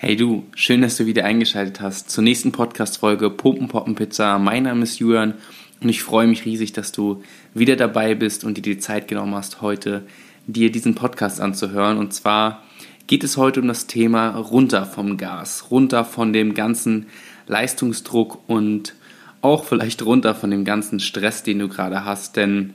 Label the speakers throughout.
Speaker 1: Hey du, schön, dass du wieder eingeschaltet hast zur nächsten Podcast-Folge Pumpen Poppen Pizza. Mein Name ist Julian und ich freue mich riesig, dass du wieder dabei bist und dir die Zeit genommen hast, heute dir diesen Podcast anzuhören. Und zwar geht es heute um das Thema runter vom Gas, runter von dem ganzen Leistungsdruck und auch vielleicht runter von dem ganzen Stress, den du gerade hast. Denn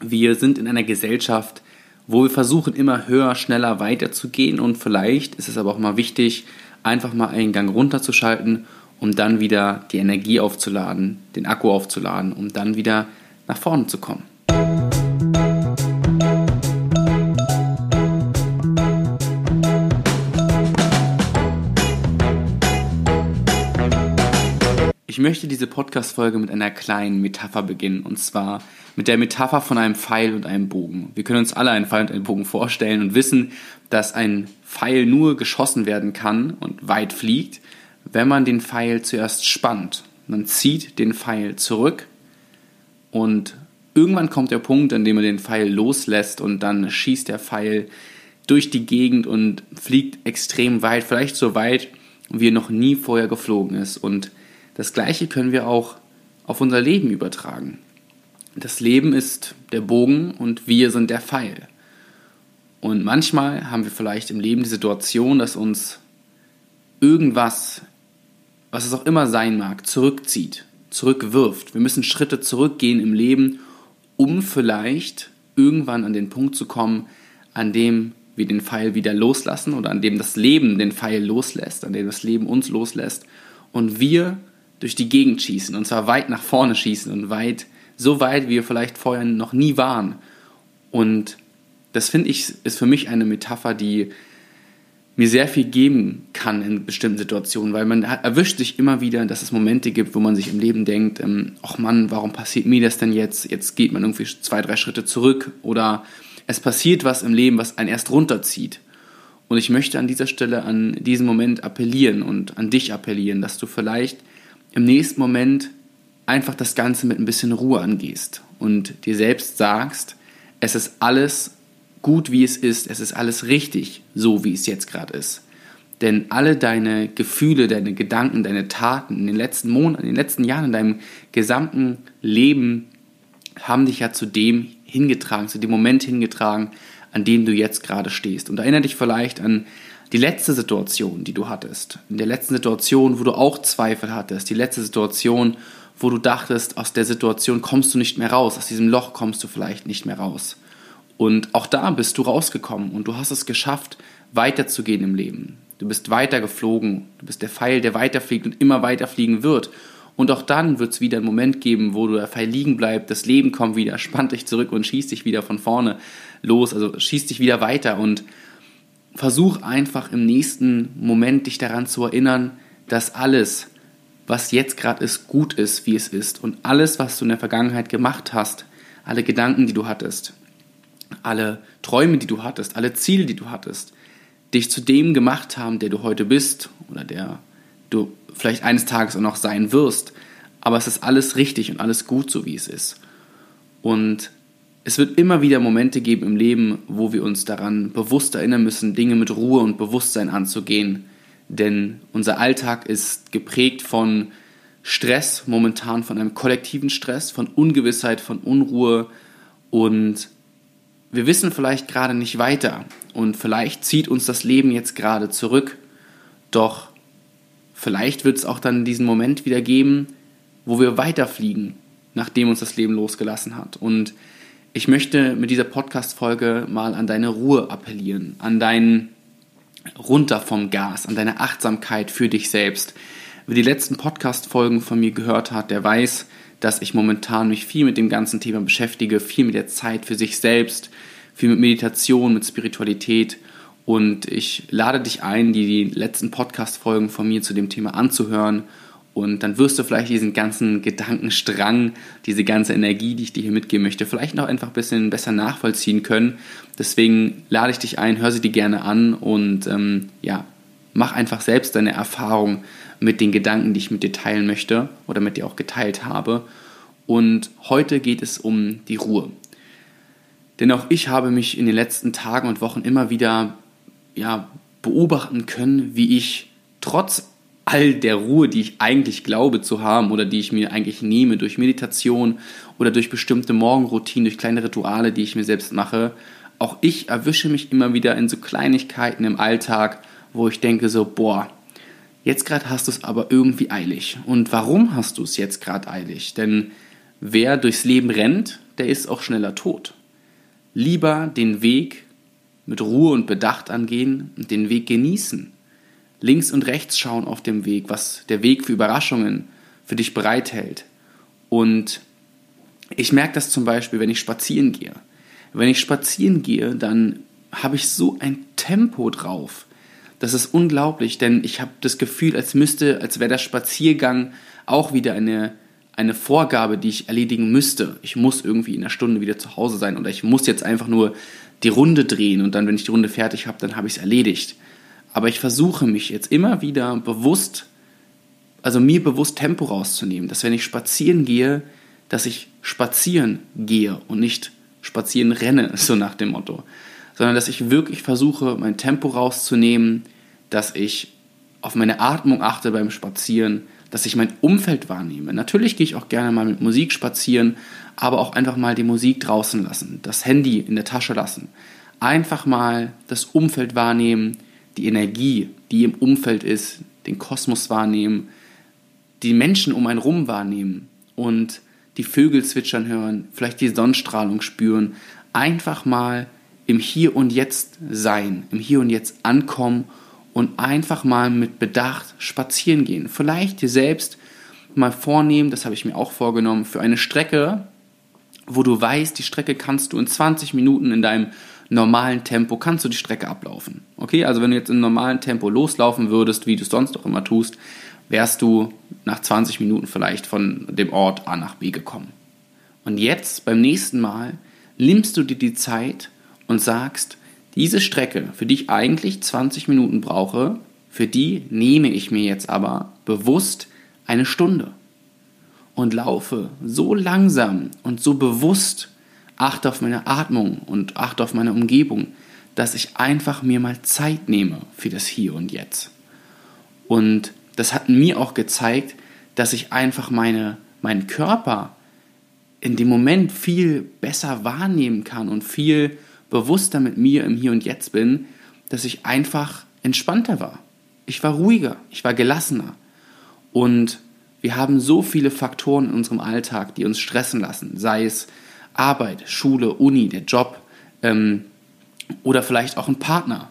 Speaker 1: wir sind in einer Gesellschaft, wo wir versuchen, immer höher, schneller weiterzugehen und vielleicht ist es aber auch mal wichtig, einfach mal einen Gang runterzuschalten, um dann wieder die Energie aufzuladen, den Akku aufzuladen, um dann wieder nach vorne zu kommen. Ich möchte diese Podcast-Folge mit einer kleinen Metapher beginnen, und zwar mit der Metapher von einem Pfeil und einem Bogen. Wir können uns alle einen Pfeil und einen Bogen vorstellen und wissen, dass ein Pfeil nur geschossen werden kann und weit fliegt, wenn man den Pfeil zuerst spannt. Man zieht den Pfeil zurück und irgendwann kommt der Punkt, an dem man den Pfeil loslässt und dann schießt der Pfeil durch die Gegend und fliegt extrem weit, vielleicht so weit, wie er noch nie vorher geflogen ist. Und das Gleiche können wir auch auf unser Leben übertragen. Das Leben ist der Bogen und wir sind der Pfeil. Und manchmal haben wir vielleicht im Leben die Situation, dass uns irgendwas, was es auch immer sein mag, zurückzieht, zurückwirft. Wir müssen Schritte zurückgehen im Leben, um vielleicht irgendwann an den Punkt zu kommen, an dem wir den Pfeil wieder loslassen oder an dem das Leben den Pfeil loslässt, an dem das Leben uns loslässt und wir durch die Gegend schießen und zwar weit nach vorne schießen und weit, so weit, wie wir vielleicht vorher noch nie waren. Und das finde ich, ist für mich eine Metapher, die mir sehr viel geben kann in bestimmten Situationen, weil man erwischt sich immer wieder, dass es Momente gibt, wo man sich im Leben denkt, ähm, ach Mann, warum passiert mir das denn jetzt? Jetzt geht man irgendwie zwei, drei Schritte zurück oder es passiert was im Leben, was einen erst runterzieht. Und ich möchte an dieser Stelle an diesen Moment appellieren und an dich appellieren, dass du vielleicht im nächsten Moment einfach das Ganze mit ein bisschen Ruhe angehst und dir selbst sagst, es ist alles gut, wie es ist, es ist alles richtig, so wie es jetzt gerade ist. Denn alle deine Gefühle, deine Gedanken, deine Taten in den letzten Monaten, in den letzten Jahren, in deinem gesamten Leben haben dich ja zu dem hingetragen, zu dem Moment hingetragen, an dem du jetzt gerade stehst. Und erinnere dich vielleicht an die letzte Situation, die du hattest, in der letzten Situation, wo du auch Zweifel hattest, die letzte Situation, wo du dachtest, aus der Situation kommst du nicht mehr raus, aus diesem Loch kommst du vielleicht nicht mehr raus. Und auch da bist du rausgekommen und du hast es geschafft, weiterzugehen im Leben. Du bist weitergeflogen, du bist der Pfeil, der weiterfliegt und immer weiterfliegen wird. Und auch dann wird es wieder einen Moment geben, wo der Pfeil liegen bleibt, das Leben kommt wieder, spannt dich zurück und schießt dich wieder von vorne los, also schießt dich wieder weiter und versuch einfach im nächsten Moment dich daran zu erinnern, dass alles, was jetzt gerade ist, gut ist, wie es ist. Und alles, was du in der Vergangenheit gemacht hast, alle Gedanken, die du hattest, alle Träume, die du hattest, alle Ziele, die du hattest, dich zu dem gemacht haben, der du heute bist oder der du vielleicht eines Tages auch noch sein wirst. Aber es ist alles richtig und alles gut, so wie es ist. Und es wird immer wieder Momente geben im Leben, wo wir uns daran bewusst erinnern müssen, Dinge mit Ruhe und Bewusstsein anzugehen. Denn unser Alltag ist geprägt von Stress, momentan von einem kollektiven Stress, von Ungewissheit, von Unruhe und wir wissen vielleicht gerade nicht weiter und vielleicht zieht uns das Leben jetzt gerade zurück, doch vielleicht wird es auch dann diesen Moment wieder geben, wo wir weiterfliegen, nachdem uns das Leben losgelassen hat. Und ich möchte mit dieser Podcast-Folge mal an deine Ruhe appellieren, an dein runter vom Gas, an deine Achtsamkeit für dich selbst. Wer die letzten Podcast-Folgen von mir gehört hat, der weiß, dass ich momentan mich viel mit dem ganzen Thema beschäftige, viel mit der Zeit für sich selbst, viel mit Meditation, mit Spiritualität. Und ich lade dich ein, die letzten Podcast-Folgen von mir zu dem Thema anzuhören und dann wirst du vielleicht diesen ganzen Gedankenstrang, diese ganze Energie, die ich dir hier mitgeben möchte, vielleicht noch einfach ein bisschen besser nachvollziehen können. Deswegen lade ich dich ein, hör sie dir gerne an und ähm, ja, mach einfach selbst deine Erfahrung mit den Gedanken, die ich mit dir teilen möchte oder mit dir auch geteilt habe. Und heute geht es um die Ruhe. Denn auch ich habe mich in den letzten Tagen und Wochen immer wieder ja, beobachten können, wie ich trotz all der Ruhe, die ich eigentlich glaube zu haben oder die ich mir eigentlich nehme durch Meditation oder durch bestimmte Morgenroutinen, durch kleine Rituale, die ich mir selbst mache, auch ich erwische mich immer wieder in so Kleinigkeiten im Alltag, wo ich denke so, boah, jetzt gerade hast du es aber irgendwie eilig. Und warum hast du es jetzt gerade eilig? Denn wer durchs Leben rennt, der ist auch schneller tot. Lieber den Weg mit Ruhe und Bedacht angehen und den Weg genießen links und rechts schauen auf dem Weg, was der Weg für Überraschungen für dich bereithält. Und ich merke das zum Beispiel, wenn ich spazieren gehe. Wenn ich spazieren gehe, dann habe ich so ein Tempo drauf. Das ist unglaublich, denn ich habe das Gefühl, als müsste, als wäre der Spaziergang auch wieder eine, eine Vorgabe, die ich erledigen müsste. Ich muss irgendwie in einer Stunde wieder zu Hause sein oder ich muss jetzt einfach nur die Runde drehen und dann, wenn ich die Runde fertig habe, dann habe ich es erledigt. Aber ich versuche mich jetzt immer wieder bewusst, also mir bewusst Tempo rauszunehmen, dass wenn ich spazieren gehe, dass ich spazieren gehe und nicht spazieren renne, so nach dem Motto. Sondern dass ich wirklich versuche, mein Tempo rauszunehmen, dass ich auf meine Atmung achte beim Spazieren, dass ich mein Umfeld wahrnehme. Natürlich gehe ich auch gerne mal mit Musik spazieren, aber auch einfach mal die Musik draußen lassen, das Handy in der Tasche lassen. Einfach mal das Umfeld wahrnehmen, die Energie, die im Umfeld ist, den Kosmos wahrnehmen, die Menschen um einen rum wahrnehmen und die Vögel zwitschern hören, vielleicht die Sonnenstrahlung spüren, einfach mal im Hier und Jetzt sein, im Hier und Jetzt ankommen und einfach mal mit Bedacht spazieren gehen. Vielleicht dir selbst mal vornehmen, das habe ich mir auch vorgenommen, für eine Strecke, wo du weißt, die Strecke kannst du in 20 Minuten in deinem normalen Tempo kannst du die Strecke ablaufen. Okay, also wenn du jetzt im normalen Tempo loslaufen würdest, wie du es sonst auch immer tust, wärst du nach 20 Minuten vielleicht von dem Ort A nach B gekommen. Und jetzt beim nächsten Mal nimmst du dir die Zeit und sagst, diese Strecke, für die ich eigentlich 20 Minuten brauche, für die nehme ich mir jetzt aber bewusst eine Stunde und laufe so langsam und so bewusst achte auf meine Atmung und achte auf meine Umgebung, dass ich einfach mir mal Zeit nehme für das Hier und Jetzt. Und das hat mir auch gezeigt, dass ich einfach meine, meinen Körper in dem Moment viel besser wahrnehmen kann und viel bewusster mit mir im Hier und Jetzt bin, dass ich einfach entspannter war. Ich war ruhiger, ich war gelassener. Und wir haben so viele Faktoren in unserem Alltag, die uns stressen lassen, sei es Arbeit, Schule, Uni, der Job ähm, oder vielleicht auch ein Partner.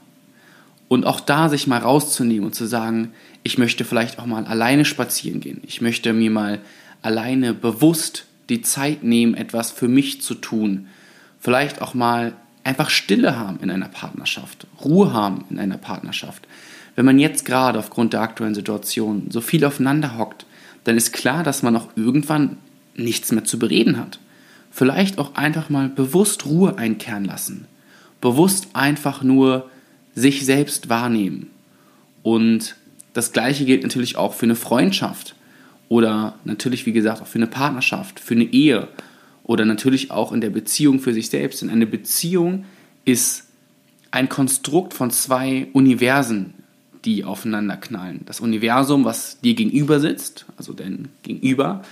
Speaker 1: Und auch da sich mal rauszunehmen und zu sagen, ich möchte vielleicht auch mal alleine spazieren gehen. Ich möchte mir mal alleine bewusst die Zeit nehmen, etwas für mich zu tun. Vielleicht auch mal einfach Stille haben in einer Partnerschaft, Ruhe haben in einer Partnerschaft. Wenn man jetzt gerade aufgrund der aktuellen Situation so viel aufeinander hockt, dann ist klar, dass man auch irgendwann nichts mehr zu bereden hat. Vielleicht auch einfach mal bewusst Ruhe einkehren lassen. Bewusst einfach nur sich selbst wahrnehmen. Und das gleiche gilt natürlich auch für eine Freundschaft oder natürlich, wie gesagt, auch für eine Partnerschaft, für eine Ehe oder natürlich auch in der Beziehung für sich selbst. Denn eine Beziehung ist ein Konstrukt von zwei Universen, die aufeinander knallen. Das Universum, was dir gegenüber sitzt, also dein Gegenüber,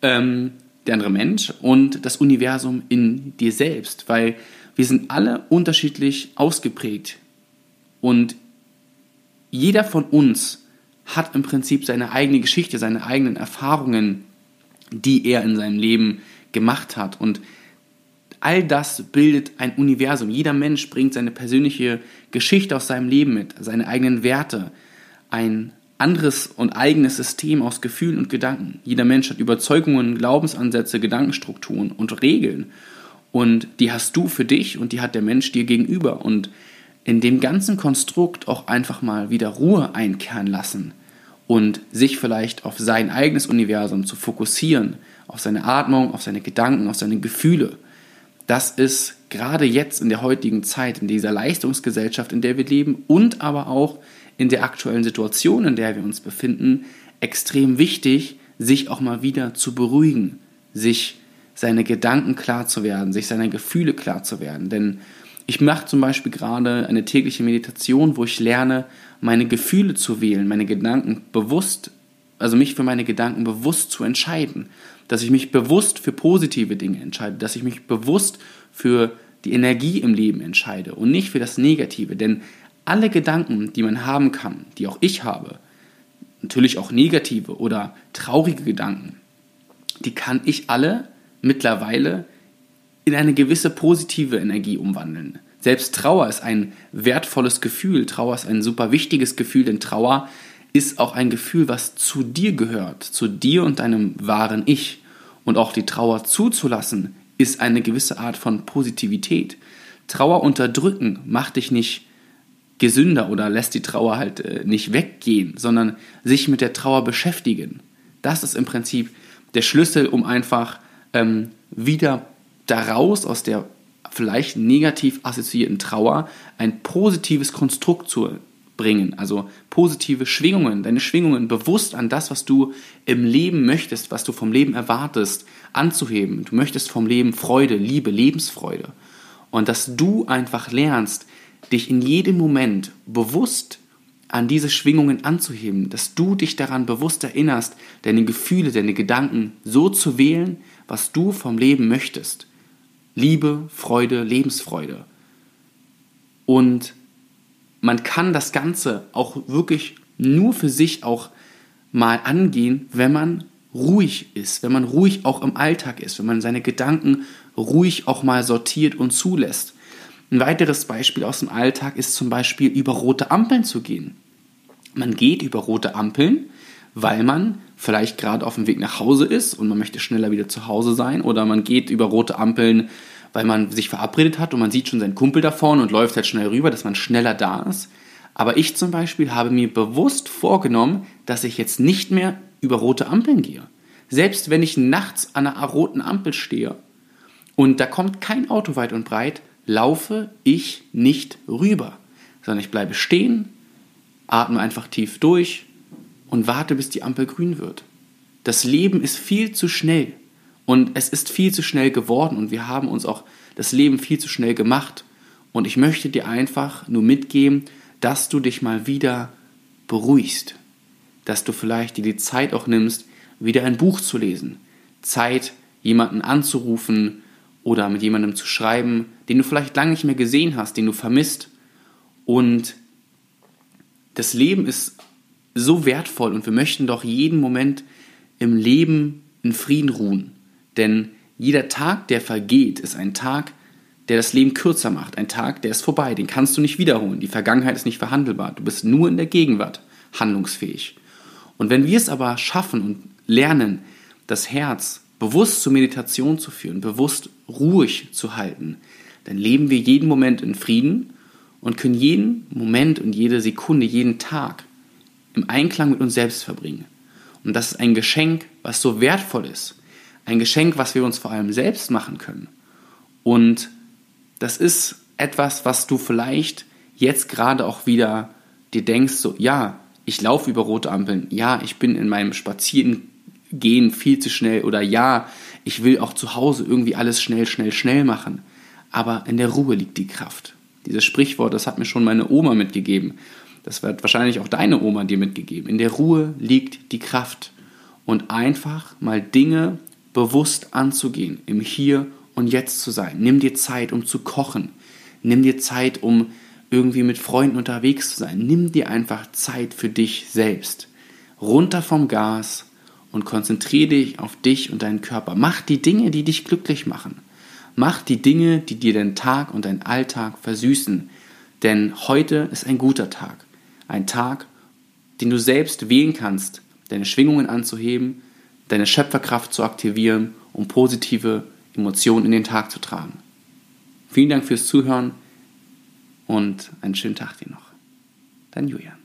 Speaker 1: ähm, der andere Mensch und das Universum in dir selbst, weil wir sind alle unterschiedlich ausgeprägt. Und jeder von uns hat im Prinzip seine eigene Geschichte, seine eigenen Erfahrungen, die er in seinem Leben gemacht hat. Und all das bildet ein Universum. Jeder Mensch bringt seine persönliche Geschichte aus seinem Leben mit, seine eigenen Werte, ein anderes und eigenes System aus Gefühlen und Gedanken. Jeder Mensch hat Überzeugungen, Glaubensansätze, Gedankenstrukturen und Regeln. Und die hast du für dich und die hat der Mensch dir gegenüber. Und in dem ganzen Konstrukt auch einfach mal wieder Ruhe einkehren lassen und sich vielleicht auf sein eigenes Universum zu fokussieren, auf seine Atmung, auf seine Gedanken, auf seine Gefühle. Das ist gerade jetzt in der heutigen Zeit, in dieser Leistungsgesellschaft, in der wir leben und aber auch in der aktuellen Situation, in der wir uns befinden, extrem wichtig, sich auch mal wieder zu beruhigen, sich seine Gedanken klar zu werden, sich seine Gefühle klar zu werden. Denn Ich mache zum Beispiel gerade eine tägliche Meditation, wo ich lerne, meine Gefühle zu wählen, meine Gedanken bewusst, also mich für meine Gedanken bewusst zu entscheiden. Dass ich mich bewusst für positive Dinge entscheide, dass ich mich bewusst für die Energie im Leben entscheide und nicht für das Negative. Denn alle Gedanken, die man haben kann, die auch ich habe, natürlich auch negative oder traurige Gedanken, die kann ich alle mittlerweile in eine gewisse positive Energie umwandeln. Selbst Trauer ist ein wertvolles Gefühl. Trauer ist ein super wichtiges Gefühl, denn Trauer ist auch ein Gefühl, was zu dir gehört, zu dir und deinem wahren Ich. Und auch die Trauer zuzulassen, ist eine gewisse Art von Positivität. Trauer unterdrücken macht dich nicht gesünder oder lässt die Trauer halt äh, nicht weggehen, sondern sich mit der Trauer beschäftigen. Das ist im Prinzip der Schlüssel, um einfach ähm, wieder daraus aus der vielleicht negativ assoziierten Trauer ein positives Konstrukt zu bringen, also positive Schwingungen, deine Schwingungen bewusst an das, was du im Leben möchtest, was du vom Leben erwartest, anzuheben. Du möchtest vom Leben Freude, Liebe, Lebensfreude. Und dass du einfach lernst, dich in jedem Moment bewusst an diese Schwingungen anzuheben, dass du dich daran bewusst erinnerst, deine Gefühle, deine Gedanken so zu wählen, was du vom Leben möchtest. Liebe, Freude, Lebensfreude. Und man kann das Ganze auch wirklich nur für sich auch mal angehen, wenn man ruhig ist, wenn man ruhig auch im Alltag ist, wenn man seine Gedanken ruhig auch mal sortiert und zulässt. Ein weiteres Beispiel aus dem Alltag ist zum Beispiel über rote Ampeln zu gehen. Man geht über rote Ampeln, weil man vielleicht gerade auf dem Weg nach Hause ist und man möchte schneller wieder zu Hause sein oder man geht über rote Ampeln, weil man sich verabredet hat und man sieht schon seinen Kumpel da vorne und läuft halt schnell rüber, dass man schneller da ist. Aber ich zum Beispiel habe mir bewusst vorgenommen, dass ich jetzt nicht mehr über rote Ampeln gehe. Selbst wenn ich nachts an einer roten Ampel stehe und da kommt kein Auto weit und breit, laufe ich nicht rüber, sondern ich bleibe stehen, atme einfach tief durch und warte, bis die Ampel grün wird. Das Leben ist viel zu schnell und es ist viel zu schnell geworden und wir haben uns auch das Leben viel zu schnell gemacht. Und ich möchte dir einfach nur mitgeben, dass du dich mal wieder beruhigst, dass du vielleicht dir die Zeit auch nimmst, wieder ein Buch zu lesen, Zeit, jemanden anzurufen, oder mit jemandem zu schreiben, den du vielleicht lange nicht mehr gesehen hast, den du vermisst. Und das Leben ist so wertvoll und wir möchten doch jeden Moment im Leben in Frieden ruhen. Denn jeder Tag, der vergeht, ist ein Tag, der das Leben kürzer macht. Ein Tag, der ist vorbei, den kannst du nicht wiederholen. Die Vergangenheit ist nicht verhandelbar. Du bist nur in der Gegenwart handlungsfähig. Und wenn wir es aber schaffen und lernen, das Herz bewusst zur Meditation zu führen, bewusst ruhig zu halten, dann leben wir jeden Moment in Frieden und können jeden Moment und jede Sekunde, jeden Tag im Einklang mit uns selbst verbringen. Und das ist ein Geschenk, was so wertvoll ist. Ein Geschenk, was wir uns vor allem selbst machen können. Und das ist etwas, was du vielleicht jetzt gerade auch wieder dir denkst, so, ja, ich laufe über rote Ampeln, ja, ich bin in meinem Spazieren gehen viel zu schnell oder ja, ich will auch zu Hause irgendwie alles schnell, schnell, schnell machen. Aber in der Ruhe liegt die Kraft. Dieses Sprichwort, das hat mir schon meine Oma mitgegeben. Das wird wahrscheinlich auch deine Oma dir mitgegeben. In der Ruhe liegt die Kraft. Und einfach mal Dinge bewusst anzugehen, im Hier und Jetzt zu sein. Nimm dir Zeit, um zu kochen. Nimm dir Zeit, um irgendwie mit Freunden unterwegs zu sein. Nimm dir einfach Zeit für dich selbst. Runter vom Gas, und konzentriere dich auf dich und deinen Körper. Mach die Dinge, die dich glücklich machen. Mach die Dinge, die dir den Tag und deinen Alltag versüßen. Denn heute ist ein guter Tag. Ein Tag, den du selbst wählen kannst, deine Schwingungen anzuheben, deine Schöpferkraft zu aktivieren, um positive Emotionen in den Tag zu tragen. Vielen Dank fürs Zuhören und einen schönen Tag dir noch. Dein Julian.